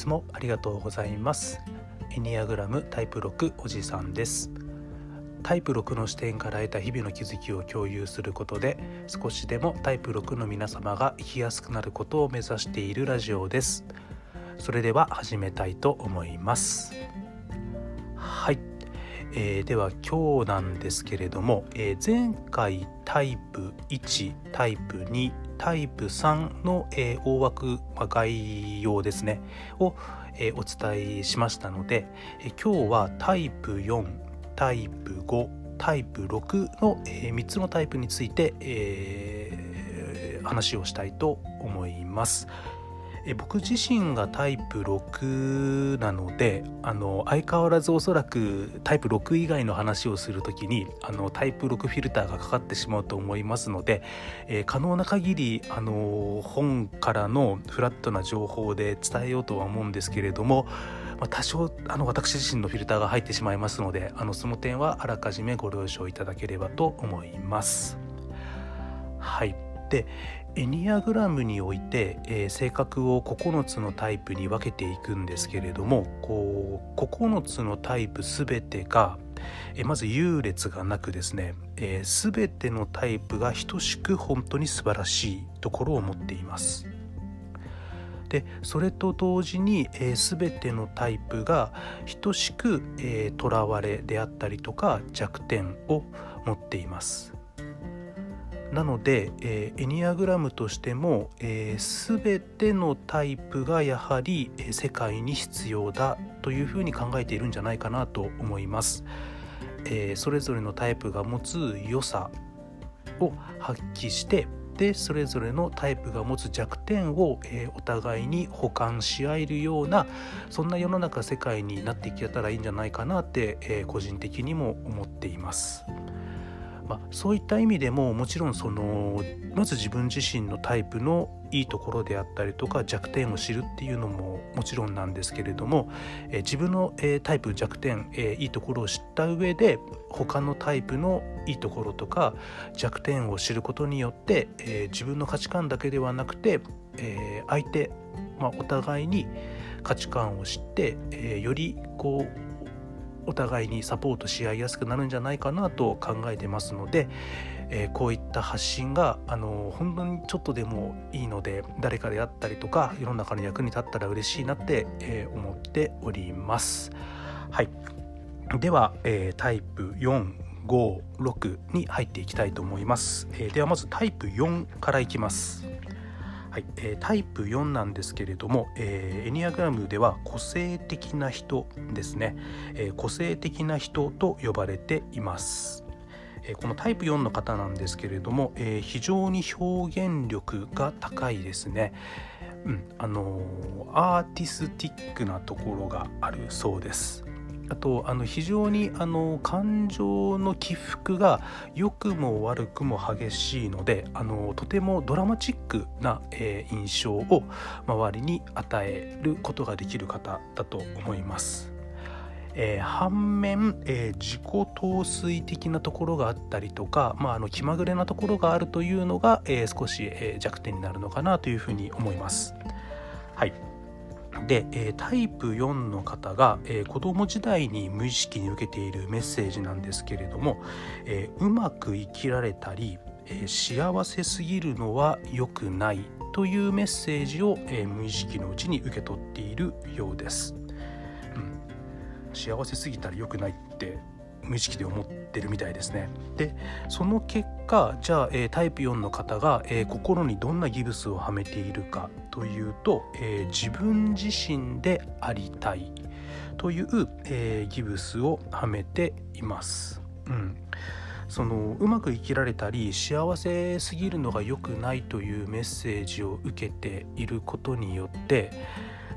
つもありがとうございます。エニアグラムタイプ6おじさんです。タイプ6の視点から得た日々の気づきを共有することで少しでもタイプ6の皆様が生きやすくなることを目指しているラジオです。それでは始めたいと思います、えー、では今日なんですけれども、えー、前回タイプ1タイプ2タイプ3の、えー、大枠、まあ、概要ですねを、えお伝えしましたので、え今日はタイプ4タイプ5タイプ6の、え3つのタイプについて、え話をしたいと思います。え僕自身がタイプ6なのであの相変わらずおそらくタイプ6以外の話をする時にあのタイプ6フィルターがかかってしまうと思いますので、えー、可能な限りあの本からのフラットな情報で伝えようとは思うんですけれども、まあ、多少あの私自身のフィルターが入ってしまいますのであのその点はあらかじめご了承いただければと思います。はいでエニアグラムにおいて、えー、性格を9つのタイプに分けていくんですけれどもこう9つのタイプ全てが、えー、まず優劣がなくですね、えー、全てのタイプが等しく本当に素晴らしいところを持っています。でそれと同時に、えー、全てのタイプが等しくとら、えー、われであったりとか弱点を持っています。なので、えー、エニアグラムとしても、えー、全てのタイプがやはり、えー、世界に必要だというふうに考えているんじゃないかなと思います。えー、それぞれのタイプが持つ良さを発揮してでそれぞれのタイプが持つ弱点を、えー、お互いに補完し合えるようなそんな世の中世界になっていけたらいいんじゃないかなって、えー、個人的にも思っています。まあ、そういった意味でももちろんそのまず自分自身のタイプのいいところであったりとか弱点を知るっていうのももちろんなんですけれども、え自分の、えタイプ弱点、えいいところを知った上で他のタイプのいいところとか弱点を知ることによって、え自分の価値観だけではなくて、え相手、まあ、お互いに価値観を知って、えよりこうお互いにサポートし合いやすくなるんじゃないかなと考えてますので、えー、こういった発信があの本当にちょっとでもいいので誰かであったりとか世の中の役に立ったら嬉しいなって、えー、思っております。はい、では、えー、タイプ456に入っていきたいと思います。えではまずタイプ4からいきます。はいえー、タイプ4なんですけれども、えー、エニアグラムでは個性的な人ですね、えー、個性的な人と呼ばれています。えこのタイプ4の方なんですけれども、え非常に表現力が高いですね。うん、あのアーティスティックなところがあるそうです。あとあの非常にあの感情の起伏が良くも悪くも激しいのであのとてもドラマチックな、えー、印象を周りに与えることができる方だと思います。えー、反面、えー、自己陶酔的なところがあったりとか、まあ、あの気まぐれなところがあるというのが、えー、少し、え弱点になるのかなというふうに思います。はいで、えタイプ4の方が、えー、子供時代に無意識に受けているメッセージなんですけれども、え、うまく生きられたり、え幸せすぎるのは良くないというメッセージを、え無意識のうちに受け取っているようです。うん、幸せすぎたら良くないって無意識で思ってるみたいですね。でその結果じゃあ、え、タイプ4の方が、え、心にどんなギブスをはめているかというと、えー、自分自身でありたいという、えギブスをはめています。うんそのうまく生きられたり幸せすぎるのが良くないというメッセージを受けていることによって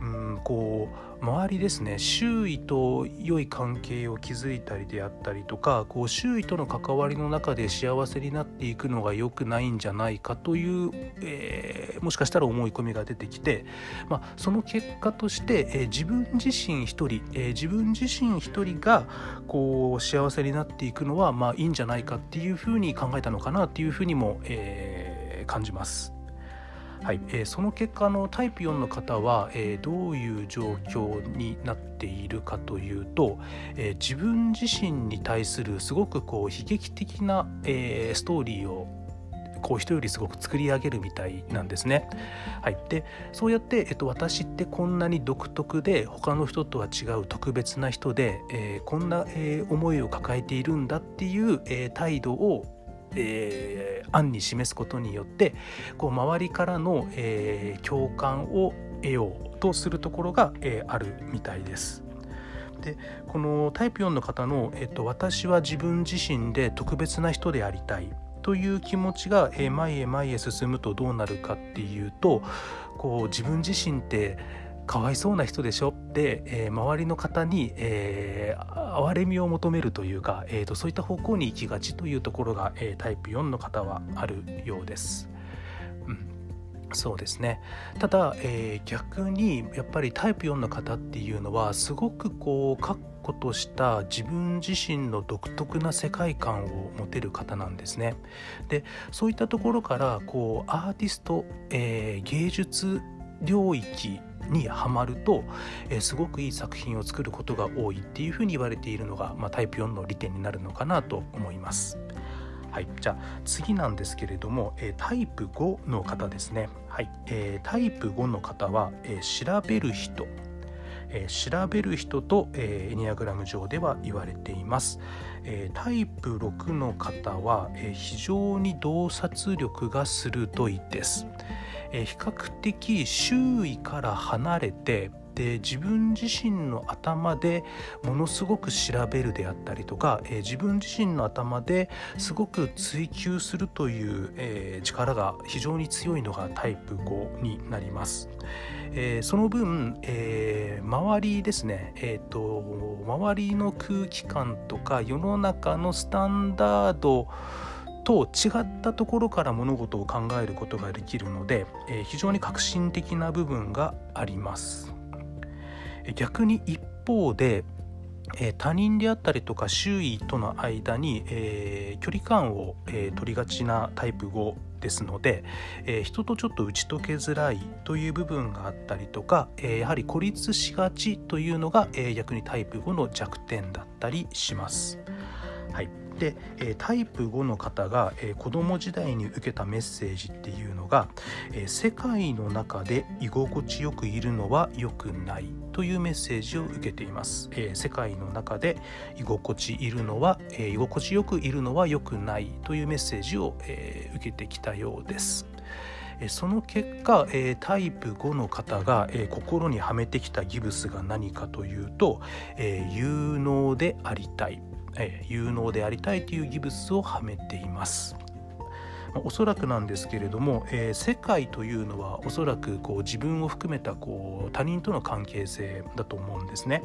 うんこう周りですね周囲と良い関係を築いたりであったりとかこう周囲との関わりの中で幸せになっていくのが良くないんじゃないかという、えー、もしかしたら思い込みが出てきて、まあ、その結果として、えー、自分自身一人、えー、自分自身一人がこう幸せになっていくのはまあいいんじゃないかっていうふうに考えたのかなっていうふうにも、え感じます。はいえー、その結果のタイプ4の方は、えー、どういう状況になっているかというと、えー、自分自身に対するすごくこう悲劇的な、えストーリーをこう人よりすごく作り上げるみたいなんですね。はい、でそうやって、えっと、私ってこんなに独特で他の人とは違う特別な人で、えー、こんな、えー、思いを抱えているんだっていう、えー、態度をえー、案に示すことによってこう周りからの、えー、共感を得ようとするところが、えー、あるみたいです。でこのタイプ4の方の、えっと「私は自分自身で特別な人でありたい」という気持ちが、え前へ前へ進むとどうなるかっていうとこう自分自身ってかわいそうな人でしょ？って、えー、周りの方に、えー、哀れみを求めるというか、えーと、そういった方向に行きがちというところが、えー、タイプ4の方はあるようです。うんそうですねただ、えー、逆にやっぱりタイプ4の方っていうのはすごくこう個とした自分自身の独特な世界観を持てる方なんですね。でそういったところからこうアーティスト、えー、芸術領域にはまると、えー、すごくいい作品を作ることが多いっていうふうに言われているのが、まあ、タイプ4の利点になるのかなと思います。はい、じゃあ次なんですけれども、えー、タイプ5の方ですね。はい、えー、タイプ5の方は、えー、調べる人えー、調べる人と、えー、エニアグラム上では言われています、えー、タイプ6の方は、え非常に洞察力が鋭いです、え比較的周囲から離れてで自分自身の頭でものすごく調べるであったりとか、えー、自分自身の頭ですごく追求するという、えー、力が非常に強いのがタイプ5になります。えー、その分、えー、周りですね、えーと、周りの空気感とか世の中のスタンダードと違ったところから物事を考えることができるので、えー、非常に革新的な部分があります。逆に一方で、えー、他人であったりとか周囲との間に、えー、距離感を、えー、取りがちなタイプ5ですので、え人とちょっと打ち解けづらいという部分があったりとか、えやはり孤立しがちというのが、え逆にタイプ5の弱点だったりします。はいで、えタイプ5の方が、え子供時代に受けたメッセージっていうのが、え世界の中で居心地よくいるのは良くないというメッセージを受けています、え世界の中で居心地いるのは、え居心地よくいるのは良くないというメッセージを、え受けてきたようです。その結果タイプ5の方が心にはめてきたギブスが何かというと有能でありたい。え、有能でありたいというギブスをはめています。おそらくなんですけれども、えー、世界というのはおそらくこう自分を含めたこう他人との関係性だと思うんですね。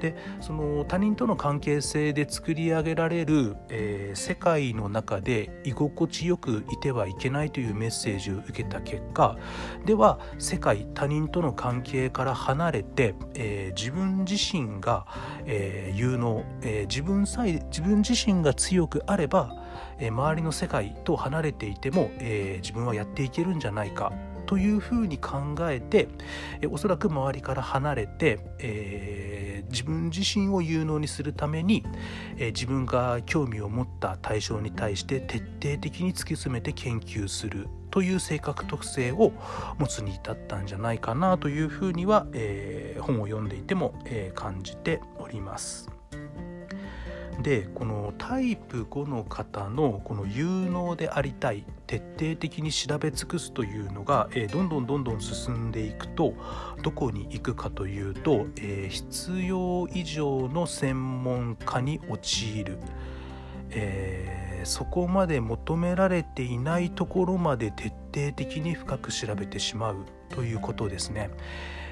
でその他人との関係性で作り上げられる、えー、世界の中で居心地よくいてはいけないというメッセージを受けた結果では世界他人との関係から離れて、えー、自分自身が、え有能、え自分さえ自分自身が強くあればえ周りの世界と離れていても、え、自分はやっていけるんじゃないかというふうに考えて、えおそらく周りから離れて、えー、自分自身を有能にするために、えー、自分が興味を持った対象に対して徹底的に突き詰めて研究するという性格特性を持つに至ったんじゃないかなというふうには、えー、本を読んでいても、え感じております。でこのタイプ5の方のこの有能でありたい徹底的に調べ尽くすというのが、えー、どんどんどんどん進んでいくとどこに行くかというと、えー、必要以上の専門家に陥る、えー、そこまで求められていないところまで徹底的に深く調べてしまうということですね。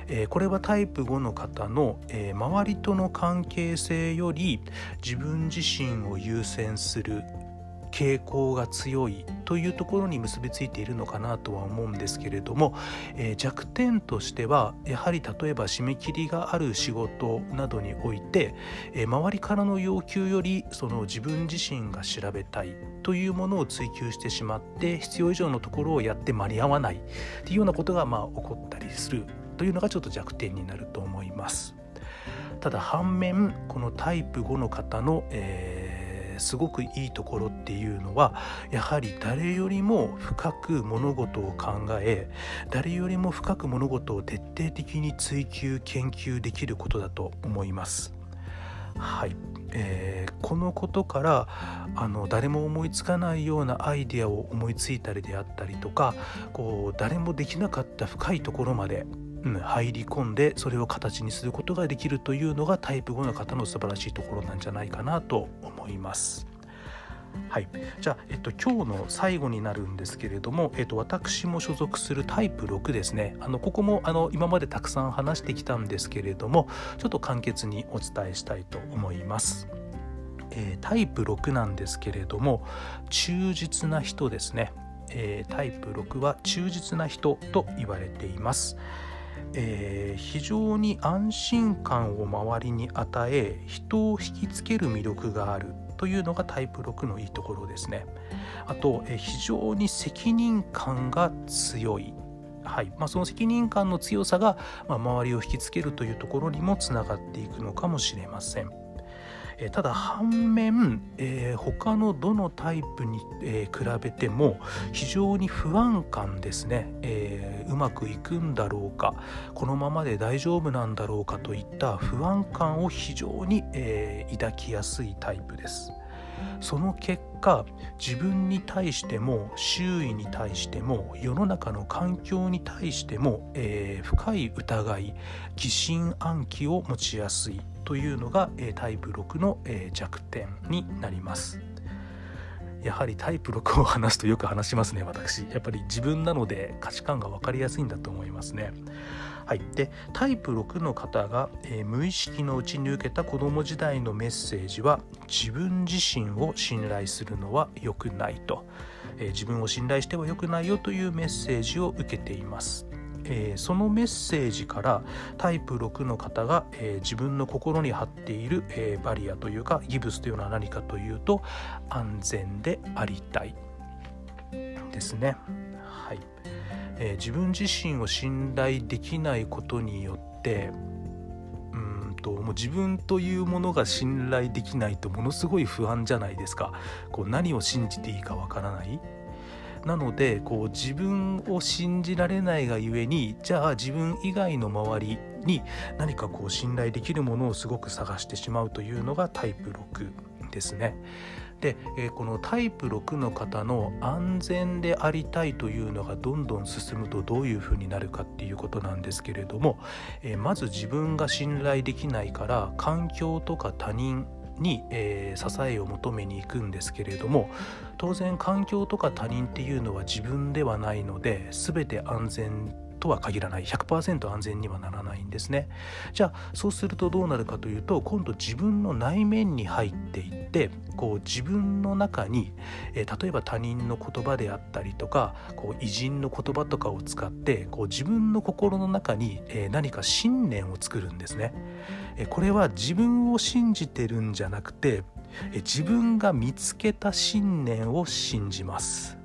え、これはタイプ5の方の、え、周りとの関係性より自分自身を優先する傾向が強いというところに結びついているのかなとは思うんですけれども、えー、弱点としてはやはり例えば締め切りがある仕事などにおいて、えー、周りからの要求よりその自分自身が調べたいというものを追求してしまって必要以上のところをやって間に合わないっていうようなことがまあ起こったりする。というのがちょっと弱点になると思います。ただ反面このタイプ5の方の、えー、すごくいいところっていうのはやはり誰よりも深く物事を考え誰よりも深く物事を徹底的に追求研究できることだと思います。はい、えー、このことからあの誰も思いつかないようなアイデアを思いついたりであったりとかこう誰もできなかった深いところまでうん、入り込んでそれを形にすることができるというのがタイプ5の方の素晴らしいところなんじゃないかなと思います。はい、じゃあ、えっと、今日の最後になるんですけれども、えっと、私も所属するタイプ6ですねあのここもあの今までたくさん話してきたんですけれどもちょっと簡潔にお伝えしたいと思います。えー、タイプ6なんですけれども忠実な人ですね、えー、タイプ6は忠実な人と言われています。えー、非常に安心感を周りに与え人を引きつける魅力があるというのがタイプ6のいいところですね。あと、えー、非常に責任感が強い。はいまあ、その責任感の強さが、まあ、周りを引きつけるというところにもつながっていくのかもしれません。えただ反面、えー、他のどのタイプに、えー、比べても非常に不安感ですね、えー、うまくいくんだろうかこのままで大丈夫なんだろうかといった不安感を非常に、え抱きやすいタイプです。その結果自分に対しても周囲に対しても世の中の環境に対しても、えー、深い疑い疑心暗鬼を持ちやすいというのが、えー、タイプ6の、えー、弱点になります。やはりタイプ6を話すとよく話しますね私やっぱり自分なので価値観が分かりやすいんだと思いますねはい、でタイプ6の方が、えー、無意識のうちに受けた子供時代のメッセージは自分自身を信頼するのは良くないと、えー、自分を信頼しては良くないよというメッセージを受けています。えー、そのメッセージからタイプ6の方が、えー、自分の心に貼っている、えー、バリアというかギブスというのは何かというと安全でありたい。ですね。はい。え、自分自身を信頼できないことによってともう自分というものが信頼できないとものすごい不安じゃないですか。こう何を信じていいかわからない。なのでこう自分を信じられないがゆえにじゃあ自分以外の周りに何かこう信頼できるものをすごく探してしまうというのがタイプ6ですね。で、え、このタイプ6の方の安全でありたいというのがどんどん進むとどういうふうになるかっていうことなんですけれども、え、まず自分が信頼できないから環境とか他人に、えー、支えを求めに行くんですけれども当然環境とか他人っていうのは自分ではないので全て安全とは限らない。100%安全にはならないんですね。じゃあそうするとどうなるかというと今度自分の内面に入っていってこう自分の中に、えー、例えば他人の言葉であったりとかこう偉人の言葉とかを使ってこう自分の心の中に、えー、何か信念を作るんですね、えー、これは自分を信じてるんじゃなくて、え自分が見つけた信念を信じます、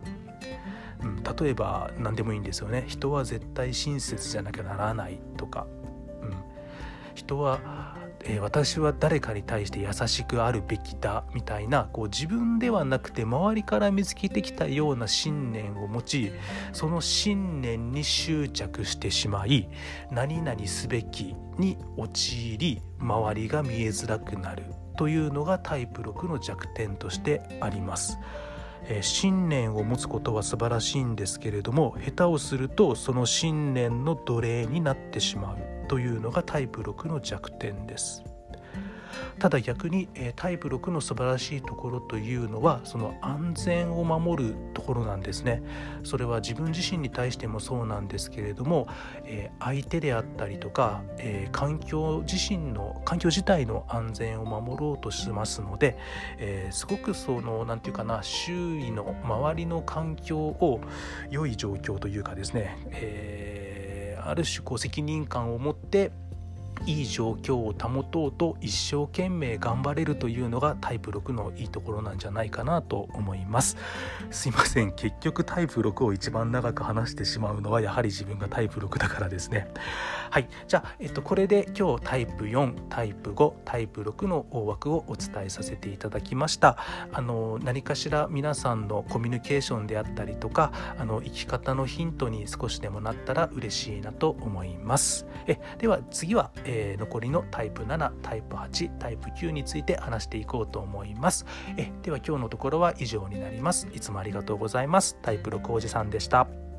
例えば何でもいいんですよね。人は絶対親切じゃなきゃならないとか、うん、人は、えー、私は誰かに対して優しくあるべきだみたいなこう自分ではなくて周りから見つけてきたような信念を持ちその信念に執着してしまい何々すべきに陥り周りが見えづらくなるというのがタイプ6の弱点としてあります。え信念を持つことは素晴らしいんですけれども下手をするとその信念の奴隷になってしまうというのがタイプ6の弱点です。ただ逆に、えタイプ6の素晴らしいところというのはその安全を守るところなんですね。それは自分自身に対してもそうなんですけれども、え相手であったりとか、え環境自身の環境自体の安全を守ろうとしますので、えすごくその何て言うかな周囲の周りの環境を良い状況というかですね、えー、ある種こう責任感を持っていい状況を保とうと一生懸命頑張れるというのがタイプ6のいいところなんじゃないかなと思います。すいません。結局タイプ6を一番長く話してしまうのはやはり自分がタイプ6だからですね。はい。じゃあ、えっと、これで今日タイプ4タイプ5タイプ6の大枠をお伝えさせていただきました。あの何かしら皆さんのコミュニケーションであったりとかあの生き方のヒントに少しでもなったら嬉しいなと思います。えでは次は、えー、残りのタイプ7タイプ8タイプ9について話していこうと思います。えでは今日のところは以上になります。いつもありがとうございます。タイプ6おじさんでした。